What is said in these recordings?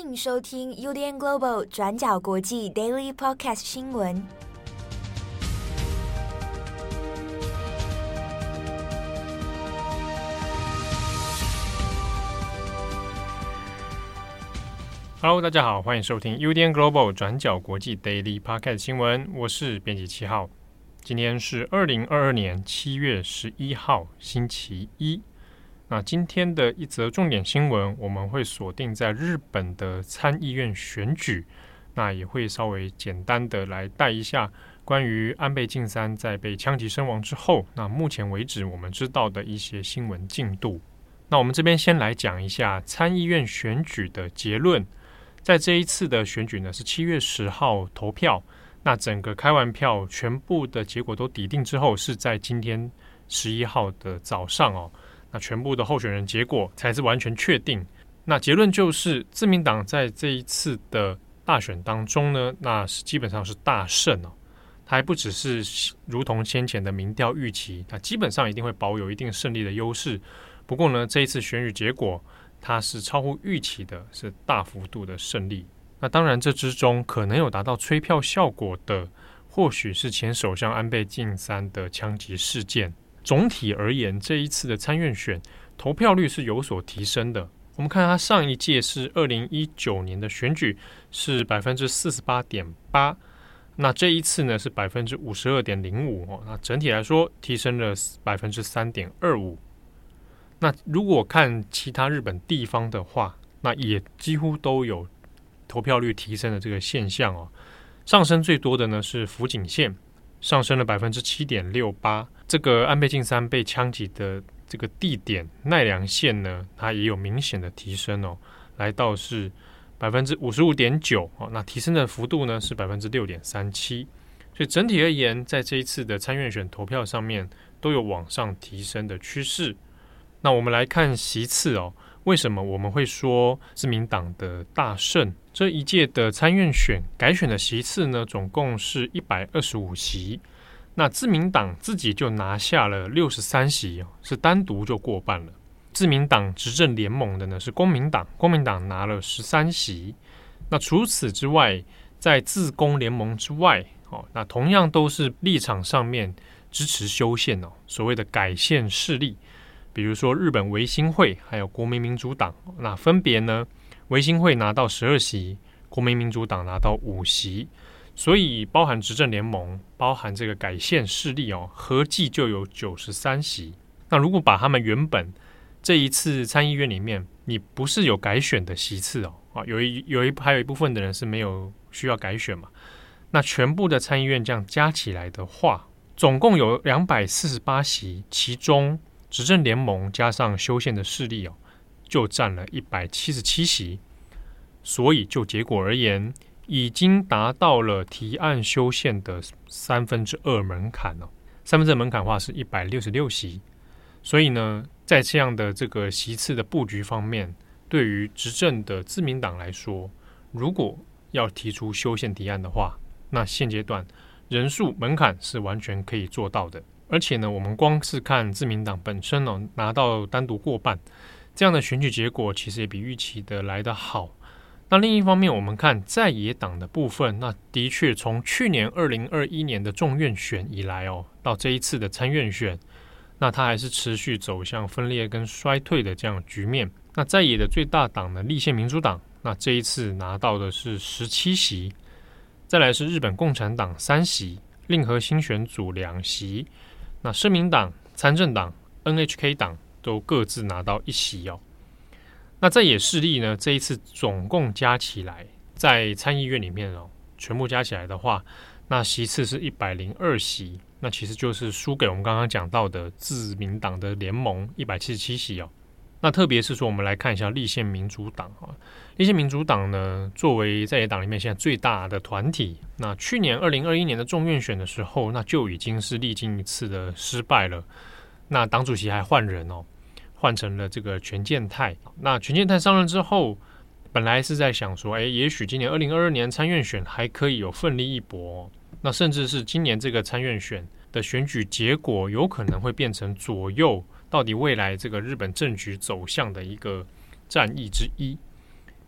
欢迎收听 UDN Global 转角国际 Daily Podcast 新闻。Hello，大家好，欢迎收听 UDN Global 转角国际 Daily Podcast 新闻。我是编辑七号，今天是二零二二年七月十一号，星期一。那今天的一则重点新闻，我们会锁定在日本的参议院选举，那也会稍微简单的来带一下关于安倍晋三在被枪击身亡之后，那目前为止我们知道的一些新闻进度。那我们这边先来讲一下参议院选举的结论，在这一次的选举呢是七月十号投票，那整个开完票，全部的结果都抵定之后，是在今天十一号的早上哦。那全部的候选人结果才是完全确定。那结论就是，自民党在这一次的大选当中呢，那是基本上是大胜哦。它还不只是如同先前的民调预期，它基本上一定会保有一定胜利的优势。不过呢，这一次选举结果它是超乎预期的，是大幅度的胜利。那当然，这之中可能有达到催票效果的，或许是前首相安倍晋三的枪击事件。总体而言，这一次的参院选投票率是有所提升的。我们看它上一届是二零一九年的选举是百分之四十八点八，那这一次呢是百分之五十二点零五哦。那整体来说提升了百分之三点二五。那如果看其他日本地方的话，那也几乎都有投票率提升的这个现象哦。上升最多的呢是福井县，上升了百分之七点六八。这个安倍晋三被枪击的这个地点奈良县呢，它也有明显的提升哦，来到是百分之五十五点九哦，那提升的幅度呢是百分之六点三七，所以整体而言，在这一次的参院选投票上面都有往上提升的趋势。那我们来看席次哦，为什么我们会说自民党的大胜？这一届的参院选改选的席次呢，总共是一百二十五席。那自民党自己就拿下了六十三席，是单独就过半了。自民党执政联盟的呢是公民党，公民党拿了十三席。那除此之外，在自公联盟之外，哦，那同样都是立场上面支持修宪哦，所谓的改宪势力，比如说日本维新会还有国民民主党，那分别呢，维新会拿到十二席，国民民主党拿到五席。所以，包含执政联盟，包含这个改宪势力哦，合计就有九十三席。那如果把他们原本这一次参议院里面，你不是有改选的席次哦，啊，有一有一还有一部分的人是没有需要改选嘛？那全部的参议院这样加起来的话，总共有两百四十八席，其中执政联盟加上修宪的势力哦，就占了一百七十七席。所以，就结果而言，已经达到了提案修宪的三分之二门槛了。三分之二门槛的话是一百六十六席，所以呢，在这样的这个席次的布局方面，对于执政的自民党来说，如果要提出修宪提案的话，那现阶段人数门槛是完全可以做到的。而且呢，我们光是看自民党本身呢，拿到单独过半这样的选举结果，其实也比预期的来得好。那另一方面，我们看在野党的部分，那的确从去年二零二一年的众院选以来哦，到这一次的参院选，那它还是持续走向分裂跟衰退的这样局面。那在野的最大党的立宪民主党，那这一次拿到的是十七席，再来是日本共产党三席，令和新选组两席，那社民党、参政党、NHK 党都各自拿到一席哦。那在野势力呢？这一次总共加起来，在参议院里面哦，全部加起来的话，那席次是一百零二席，那其实就是输给我们刚刚讲到的自民党的联盟一百七十七席哦。那特别是说，我们来看一下立宪民主党啊，立宪民主党呢，作为在野党里面现在最大的团体，那去年二零二一年的众院选的时候，那就已经是历经一次的失败了，那党主席还换人哦。换成了这个权健太。那权健太上任之后，本来是在想说，哎，也许今年二零二二年参院选还可以有奋力一搏。那甚至是今年这个参院选的选举结果，有可能会变成左右到底未来这个日本政局走向的一个战役之一。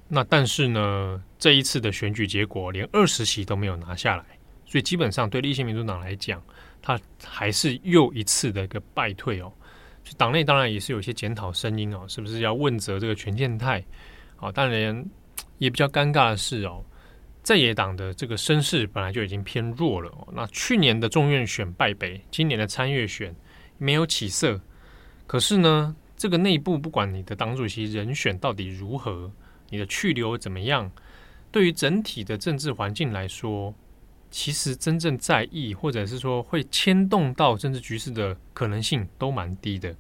那但是呢，这一次的选举结果连二十席都没有拿下来，所以基本上对立宪民主党来讲，他还是又一次的一个败退哦。党内当然也是有一些检讨声音哦，是不是要问责这个权健太？啊，当然也比较尴尬的是哦，在野党的这个声势本来就已经偏弱了哦。那去年的众院选败北，今年的参院选没有起色，可是呢，这个内部不管你的党主席人选到底如何。你的去留怎么样？对于整体的政治环境来说，其实真正在意或者是说会牵动到政治局势的可能性都蛮低的。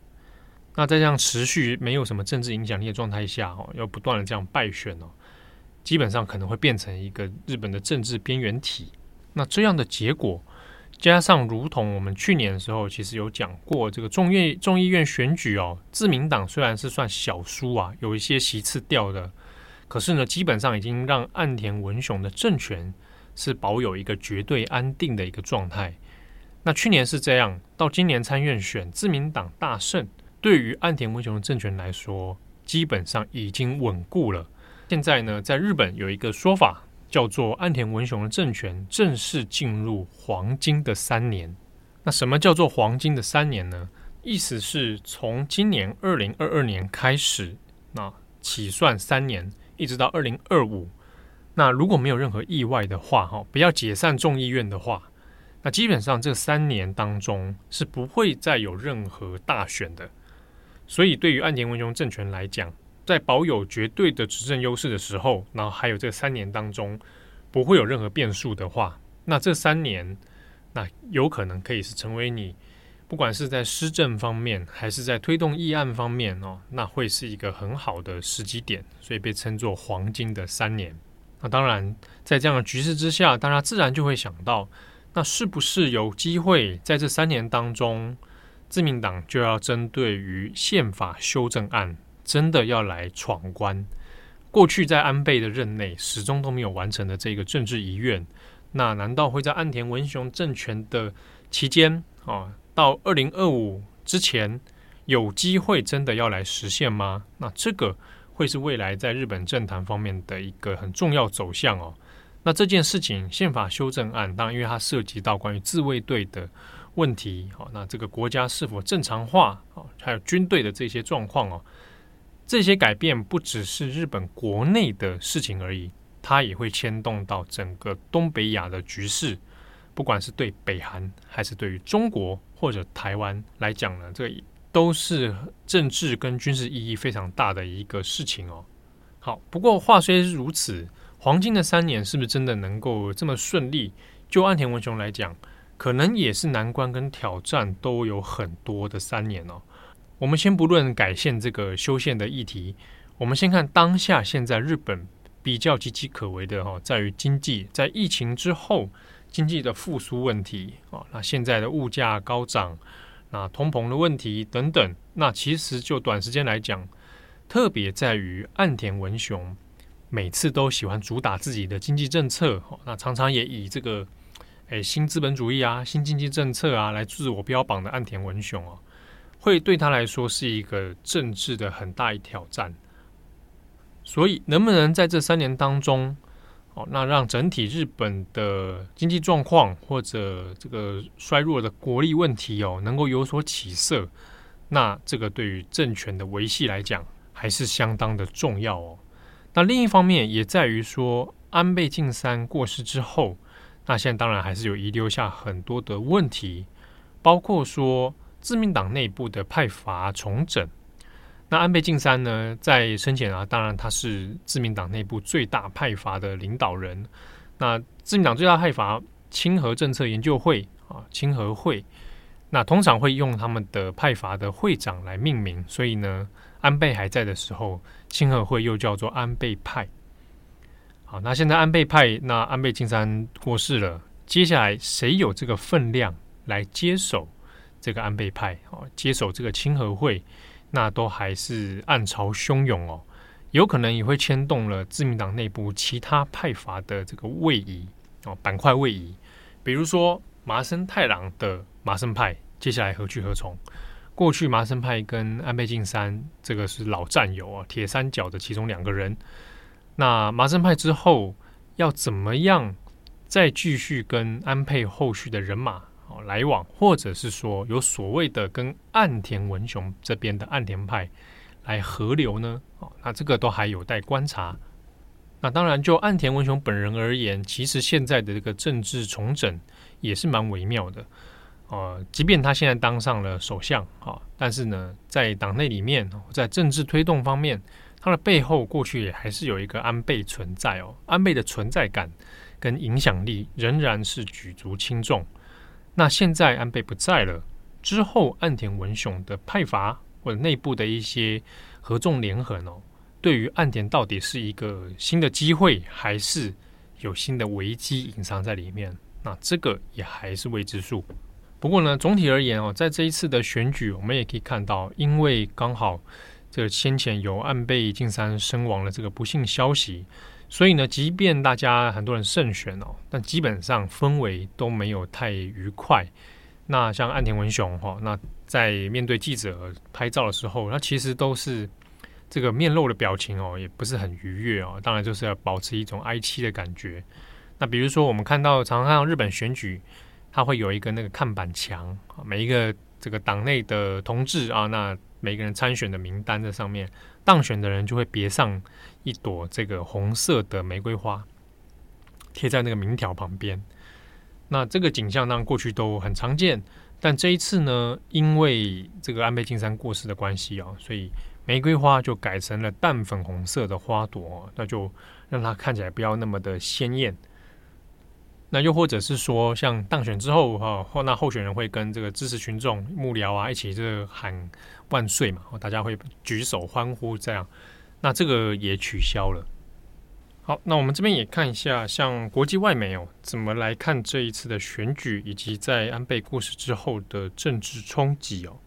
那在这样持续没有什么政治影响力的状态下，哦，要不断的这样败选哦，基本上可能会变成一个日本的政治边缘体。那这样的结果，加上如同我们去年的时候其实有讲过，这个众院众议院选举哦，自民党虽然是算小输啊，有一些席次掉的。可是呢，基本上已经让岸田文雄的政权是保有一个绝对安定的一个状态。那去年是这样，到今年参院选自民党大胜，对于岸田文雄的政权来说，基本上已经稳固了。现在呢，在日本有一个说法叫做岸田文雄的政权正式进入黄金的三年。那什么叫做黄金的三年呢？意思是从今年二零二二年开始，那起算三年。一直到二零二五，那如果没有任何意外的话，哈，不要解散众议院的话，那基本上这三年当中是不会再有任何大选的。所以，对于岸田文雄政权来讲，在保有绝对的执政优势的时候，然后还有这三年当中不会有任何变数的话，那这三年，那有可能可以是成为你。不管是在施政方面，还是在推动议案方面哦，那会是一个很好的时机点，所以被称作黄金的三年。那当然，在这样的局势之下，大家自然就会想到，那是不是有机会在这三年当中，自民党就要针对于宪法修正案，真的要来闯关？过去在安倍的任内始终都没有完成的这个政治遗愿，那难道会在岸田文雄政权的期间啊？到二零二五之前，有机会真的要来实现吗？那这个会是未来在日本政坛方面的一个很重要走向哦。那这件事情，宪法修正案，当然因为它涉及到关于自卫队的问题，好，那这个国家是否正常化，好，还有军队的这些状况哦，这些改变不只是日本国内的事情而已，它也会牵动到整个东北亚的局势。不管是对北韩还是对于中国或者台湾来讲呢，这都是政治跟军事意义非常大的一个事情哦。好，不过话虽如此，黄金的三年是不是真的能够这么顺利？就岸田文雄来讲，可能也是难关跟挑战都有很多的三年哦。我们先不论改宪这个修宪的议题，我们先看当下现在日本比较岌岌可危的哈，在于经济，在疫情之后。经济的复苏问题啊，那现在的物价高涨，那通膨的问题等等，那其实就短时间来讲，特别在于岸田文雄每次都喜欢主打自己的经济政策，那常常也以这个诶新资本主义啊、新经济政策啊来自我标榜的岸田文雄哦，会对他来说是一个政治的很大一挑战。所以，能不能在这三年当中，哦，那让整体日本的经济状况或者这个衰弱的国力问题哦，能够有所起色，那这个对于政权的维系来讲还是相当的重要哦。那另一方面也在于说，安倍晋三过世之后，那现在当然还是有遗留下很多的问题，包括说自民党内部的派阀重整。那安倍晋三呢，在生前啊，当然他是自民党内部最大派阀的领导人。那自民党最大派阀清和政策研究会啊，清和会，那通常会用他们的派阀的会长来命名。所以呢，安倍还在的时候，清和会又叫做安倍派。好，那现在安倍派，那安倍晋三过世了，接下来谁有这个分量来接手这个安倍派？哦，接手这个清和会？那都还是暗潮汹涌哦，有可能也会牵动了自民党内部其他派阀的这个位移哦，板块位移。比如说麻生太郎的麻生派，接下来何去何从？过去麻生派跟安倍晋三这个是老战友啊，铁三角的其中两个人。那麻生派之后要怎么样再继续跟安倍后续的人马来往，或者是说有所谓的跟岸田文雄这边的岸田派来合流呢？哦，那这个都还有待观察。那当然，就岸田文雄本人而言，其实现在的这个政治重整也是蛮微妙的。呃，即便他现在当上了首相，哈，但是呢，在党内里面，在政治推动方面，他的背后过去也还是有一个安倍存在哦。安倍的存在感跟影响力仍然是举足轻重。那现在安倍不在了之后，岸田文雄的派阀或者内部的一些合纵连横哦，对于岸田到底是一个新的机会，还是有新的危机隐藏在里面？那这个也还是未知数。不过呢，总体而言哦，在这一次的选举，我们也可以看到，因为刚好这先前有安倍晋三身亡的这个不幸消息，所以呢，即便大家很多人胜选哦，但基本上氛围都没有太愉快。那像岸田文雄哈，那在面对记者拍照的时候，那其实都是这个面露的表情哦，也不是很愉悦哦。当然就是要保持一种哀戚的感觉。那比如说，我们看到常常日本选举。他会有一个那个看板墙，每一个这个党内的同志啊，那每个人参选的名单在上面，当选的人就会别上一朵这个红色的玫瑰花，贴在那个名条旁边。那这个景象当然过去都很常见，但这一次呢，因为这个安倍晋三过世的关系啊，所以玫瑰花就改成了淡粉红色的花朵，那就让它看起来不要那么的鲜艳。那又或者是说，像当选之后哈，或那候选人会跟这个支持群众、幕僚啊一起这喊万岁嘛，大家会举手欢呼这样，那这个也取消了。好，那我们这边也看一下，像国际外媒哦，怎么来看这一次的选举，以及在安倍故事之后的政治冲击哦。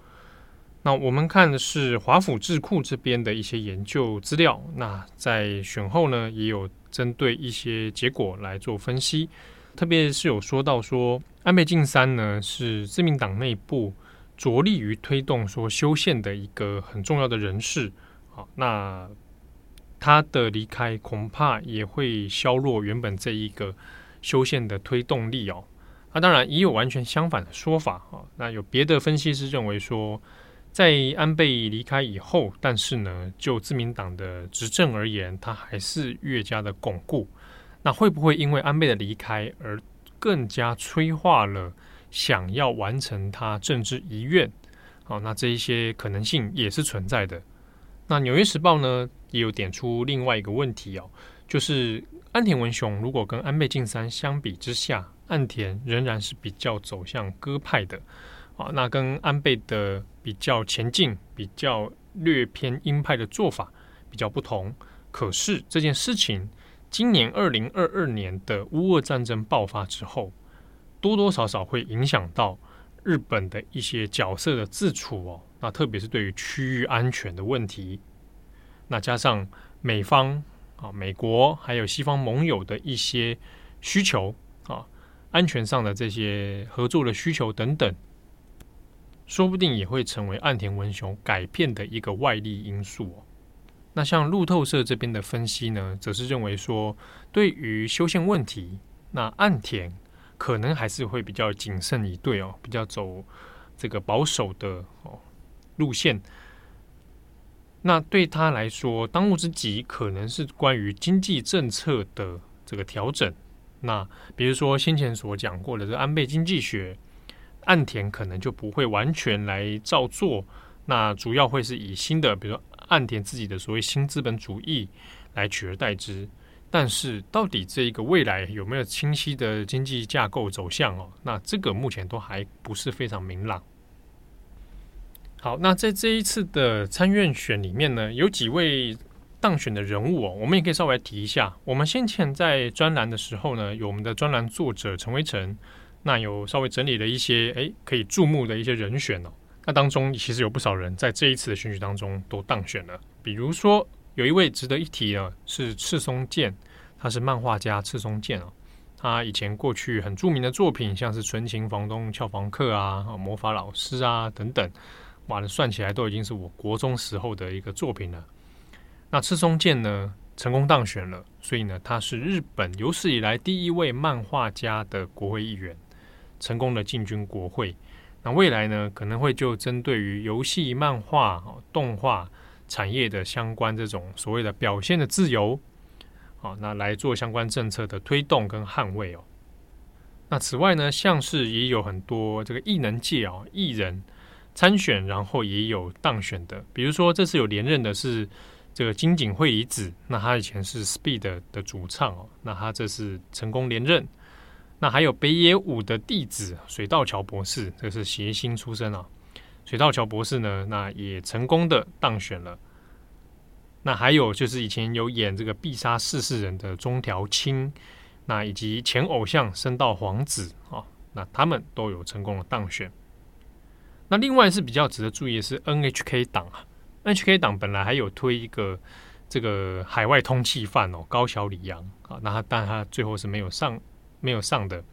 那我们看的是华府智库这边的一些研究资料，那在选后呢，也有针对一些结果来做分析。特别是有说到说，安倍晋三呢是自民党内部着力于推动说修宪的一个很重要的人士，好，那他的离开恐怕也会削弱原本这一个修宪的推动力哦。那当然也有完全相反的说法啊。那有别的分析师认为说，在安倍离开以后，但是呢，就自民党的执政而言，他还是越加的巩固。那会不会因为安倍的离开而更加催化了想要完成他政治遗愿？好，那这一些可能性也是存在的。那《纽约时报》呢也有点出另外一个问题哦，就是岸田文雄如果跟安倍晋三相比之下，岸田仍然是比较走向鸽派的啊，那跟安倍的比较前进、比较略偏鹰派的做法比较不同。可是这件事情。今年二零二二年的乌俄战争爆发之后，多多少少会影响到日本的一些角色的自处哦。那特别是对于区域安全的问题，那加上美方啊、美国还有西方盟友的一些需求啊，安全上的这些合作的需求等等，说不定也会成为岸田文雄改变的一个外力因素哦。那像路透社这边的分析呢，则是认为说，对于修宪问题，那岸田可能还是会比较谨慎以对哦，比较走这个保守的哦路线。那对他来说，当务之急可能是关于经济政策的这个调整。那比如说先前所讲过的这安倍经济学，岸田可能就不会完全来照做。那主要会是以新的，比如说。岸田自己的所谓新资本主义来取而代之，但是到底这一个未来有没有清晰的经济架构走向哦？那这个目前都还不是非常明朗。好，那在这一次的参院选里面呢，有几位当选的人物哦，我们也可以稍微提一下。我们先前在专栏的时候呢，有我们的专栏作者陈维成，那有稍微整理了一些诶可以注目的一些人选哦。那当中其实有不少人在这一次的选举当中都当选了，比如说有一位值得一提的是赤松健，他是漫画家赤松健啊，他以前过去很著名的作品像是《纯情房东俏房客》啊、魔法老师啊等等，哇，算起来都已经是我国中时候的一个作品了。那赤松健呢，成功当选了，所以呢，他是日本有史以来第一位漫画家的国会议员，成功的进军国会。那未来呢，可能会就针对于游戏、漫画、动画产业的相关这种所谓的表现的自由，好，那来做相关政策的推动跟捍卫哦。那此外呢，像是也有很多这个艺能界哦，艺人参选，然后也有当选的，比如说这次有连任的是这个金井惠里子，那他以前是 Speed 的主唱哦，那他这次成功连任。那还有北野武的弟子水道桥博士，这是谐星出身啊。水道桥博士呢，那也成功的当选了。那还有就是以前有演这个必杀四世人的中条青，那以及前偶像升到皇子啊，那他们都有成功的当选。那另外是比较值得注意的是 NHK 党啊，NHK 党本来还有推一个这个海外通缉犯哦，高桥李阳啊，那他但他最后是没有上。没有上的。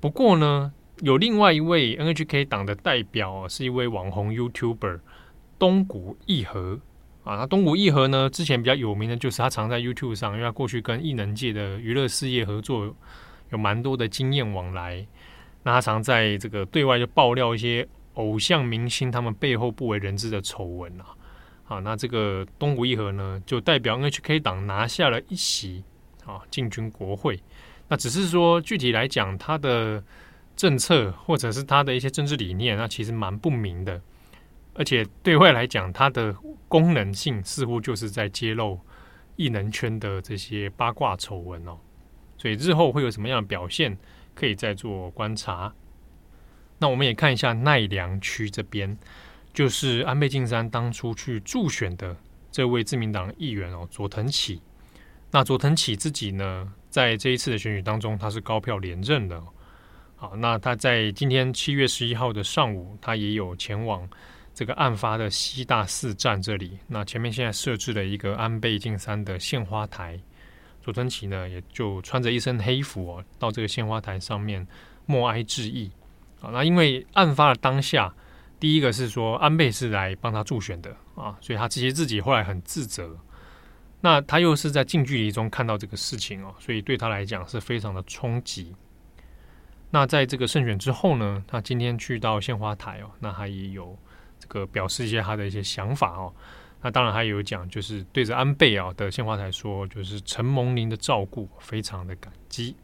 不过呢，有另外一位 NHK 党的代表，是一位网红 YouTuber 东谷义和啊。那东谷义和呢，之前比较有名的就是他常在 YouTube 上，因为他过去跟艺能界的娱乐事业合作有蛮多的经验往来。那他常在这个对外就爆料一些偶像明星他们背后不为人知的丑闻啊。好，那这个东谷义和呢，就代表 NHK 党拿下了一席啊，进军国会。那只是说，具体来讲，他的政策或者是他的一些政治理念，那其实蛮不明的。而且对外来讲，它的功能性似乎就是在揭露异能圈的这些八卦丑闻哦。所以日后会有什么样的表现，可以再做观察。那我们也看一下奈良区这边，就是安倍晋三当初去助选的这位自民党议员哦，佐藤启。那佐藤启自己呢，在这一次的选举当中，他是高票连任的。好，那他在今天七月十一号的上午，他也有前往这个案发的西大寺站这里。那前面现在设置了一个安倍晋三的献花台，佐藤启呢也就穿着一身黑服哦，到这个献花台上面默哀致意。啊，那因为案发的当下，第一个是说安倍是来帮他助选的啊，所以他其实自己后来很自责。那他又是在近距离中看到这个事情哦，所以对他来讲是非常的冲击。那在这个胜选之后呢，他今天去到献花台哦，那他也有这个表示一些他的一些想法哦。那当然还有讲，就是对着安倍啊的献花台说，就是承蒙您的照顾，非常的感激。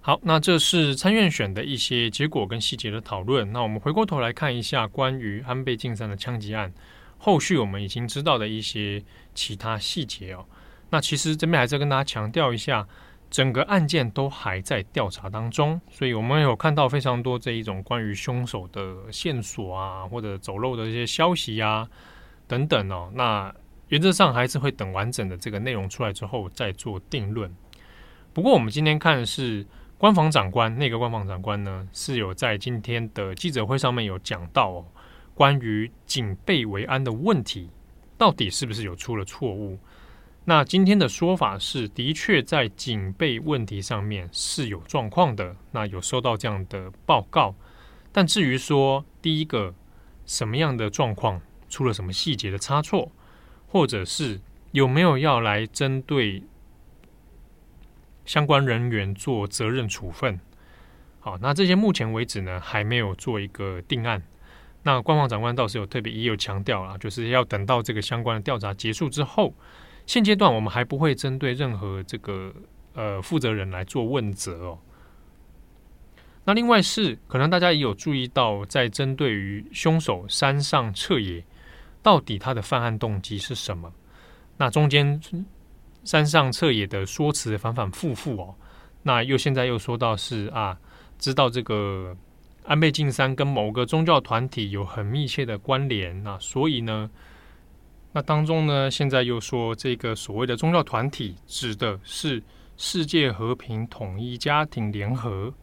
好，那这是参院选的一些结果跟细节的讨论。那我们回过头来看一下关于安倍晋三的枪击案。后续我们已经知道的一些其他细节哦，那其实这边还是要跟大家强调一下，整个案件都还在调查当中，所以我们有看到非常多这一种关于凶手的线索啊，或者走漏的一些消息啊等等哦。那原则上还是会等完整的这个内容出来之后再做定论。不过我们今天看的是官房长官，那个官房长官呢是有在今天的记者会上面有讲到哦。关于警备维安的问题，到底是不是有出了错误？那今天的说法是，的确在警备问题上面是有状况的。那有收到这样的报告，但至于说第一个什么样的状况，出了什么细节的差错，或者是有没有要来针对相关人员做责任处分？好，那这些目前为止呢，还没有做一个定案。那官方长官倒是有特别也有强调了，就是要等到这个相关的调查结束之后，现阶段我们还不会针对任何这个呃负责人来做问责哦。那另外是可能大家也有注意到，在针对于凶手山上彻也，到底他的犯案动机是什么？那中间山上彻也的说辞反反复复哦，那又现在又说到是啊，知道这个。安倍晋三跟某个宗教团体有很密切的关联，那所以呢，那当中呢，现在又说这个所谓的宗教团体指的是世界和平统一家庭联合，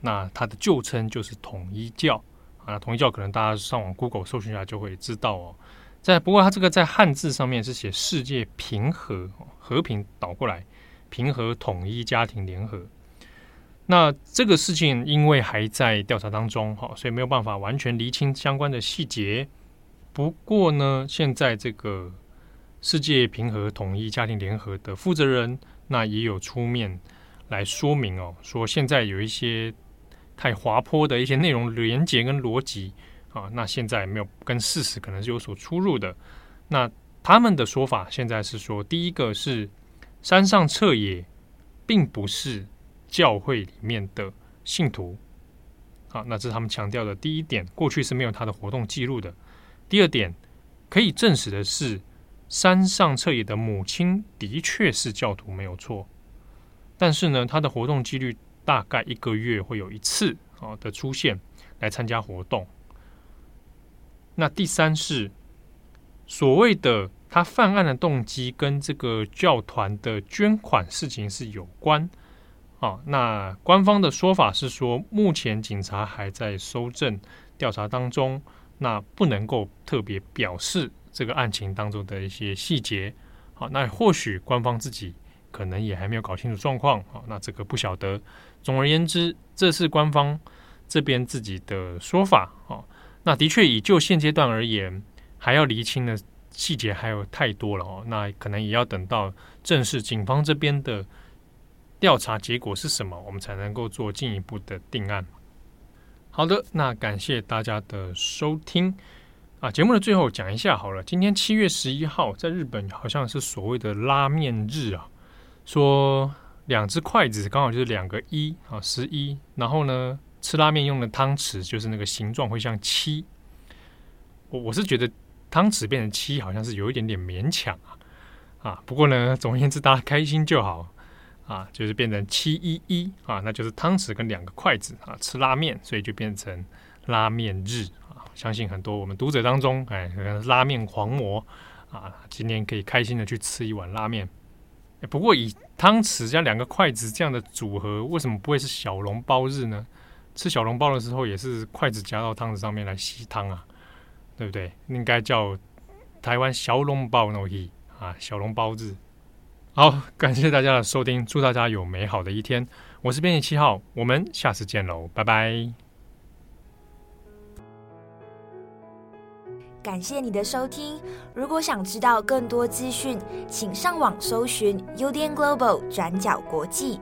那它的旧称就是统一教啊。统一教可能大家上网 Google 搜寻一下就会知道哦。在不过它这个在汉字上面是写世界平和和平倒过来平和统一家庭联合。那这个事情因为还在调查当中，哈，所以没有办法完全厘清相关的细节。不过呢，现在这个世界平和统一家庭联合的负责人，那也有出面来说明哦，说现在有一些太滑坡的一些内容连结跟逻辑啊，那现在没有跟事实可能是有所出入的。那他们的说法现在是说，第一个是山上彻野并不是教会里面的信徒，好，那这是他们强调的第一点，过去是没有他的活动记录的。第二点可以证实的是。山上彻野的母亲的确是教徒，没有错。但是呢，他的活动几率大概一个月会有一次啊的出现来参加活动。那第三是所谓的他犯案的动机跟这个教团的捐款事情是有关啊。那官方的说法是说，目前警察还在搜证调查当中，那不能够特别表示。这个案情当中的一些细节，好，那或许官方自己可能也还没有搞清楚状况，好，那这个不晓得。总而言之，这是官方这边自己的说法，哦，那的确以就现阶段而言，还要厘清的细节还有太多了哦，那可能也要等到正式警方这边的调查结果是什么，我们才能够做进一步的定案。好的，那感谢大家的收听。啊，节目的最后讲一下好了。今天七月十一号，在日本好像是所谓的拉面日啊，说两只筷子刚好就是两个一啊，十一。然后呢，吃拉面用的汤匙就是那个形状会像七。我我是觉得汤匙变成七好像是有一点点勉强啊啊。不过呢，总而言之，大家开心就好啊，就是变成七一一啊，那就是汤匙跟两个筷子啊，吃拉面，所以就变成拉面日啊。相信很多我们读者当中，哎，拉面狂魔啊，今天可以开心的去吃一碗拉面。不过以汤匙加两个筷子这样的组合，为什么不会是小笼包日呢？吃小笼包的时候也是筷子夹到汤匙上面来吸汤啊，对不对？应该叫台湾小笼包日啊，小笼包日。好，感谢大家的收听，祝大家有美好的一天。我是编辑七号，我们下次见喽，拜拜。感谢你的收听。如果想知道更多资讯，请上网搜寻 UDN Global 转角国际。